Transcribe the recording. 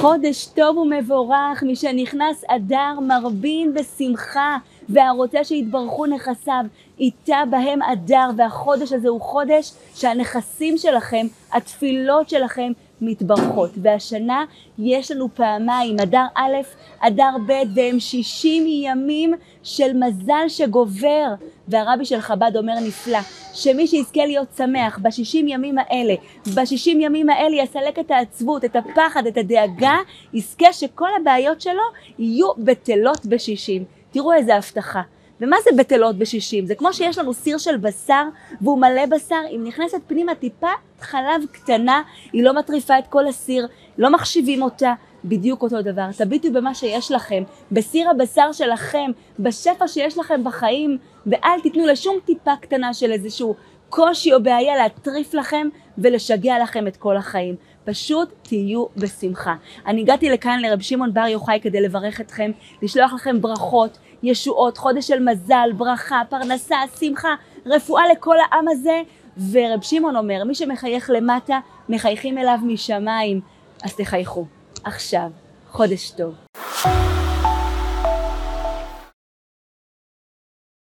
חודש טוב ומבורך, משנכנס אדר מרבין בשמחה, והרוצה שיתברכו נכסיו, איתה בהם אדר, והחודש הזה הוא חודש שהנכסים שלכם, התפילות שלכם, מתברכות. והשנה יש לנו פעמיים, אדר א', אדר ב', והם שישים ימים של מזל שגובר. והרבי של חב"ד אומר נפלא, שמי שיזכה להיות שמח בשישים ימים האלה, בשישים ימים האלה יסלק את העצבות, את הפחד, את הדאגה, יזכה שכל הבעיות שלו יהיו בטלות בשישים. תראו איזה הבטחה. ומה זה בטלות בשישים? זה כמו שיש לנו סיר של בשר והוא מלא בשר, אם נכנסת פנימה טיפה חלב קטנה, היא לא מטריפה את כל הסיר, לא מחשיבים אותה, בדיוק אותו דבר. תביטו במה שיש לכם, בסיר הבשר שלכם, בשפע שיש לכם בחיים, ואל תיתנו לשום טיפה קטנה של איזשהו קושי או בעיה להטריף לכם ולשגע לכם את כל החיים. פשוט תהיו בשמחה. אני הגעתי לכאן לרב שמעון בר יוחאי כדי לברך אתכם, לשלוח לכם ברכות, ישועות, חודש של מזל, ברכה, פרנסה, שמחה, רפואה לכל העם הזה. ורב שמעון אומר, מי שמחייך למטה, מחייכים אליו משמיים. אז תחייכו. עכשיו, חודש טוב.